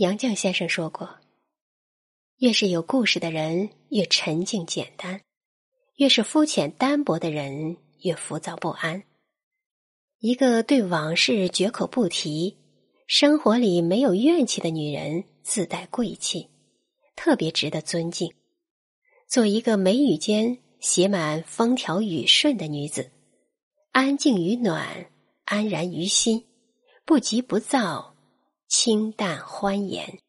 杨绛先生说过：“越是有故事的人，越沉静简单；越是肤浅单薄的人，越浮躁不安。一个对往事绝口不提、生活里没有怨气的女人，自带贵气，特别值得尊敬。做一个眉宇间写满风调雨顺的女子，安静与暖，安然于心，不急不躁。”清淡欢颜。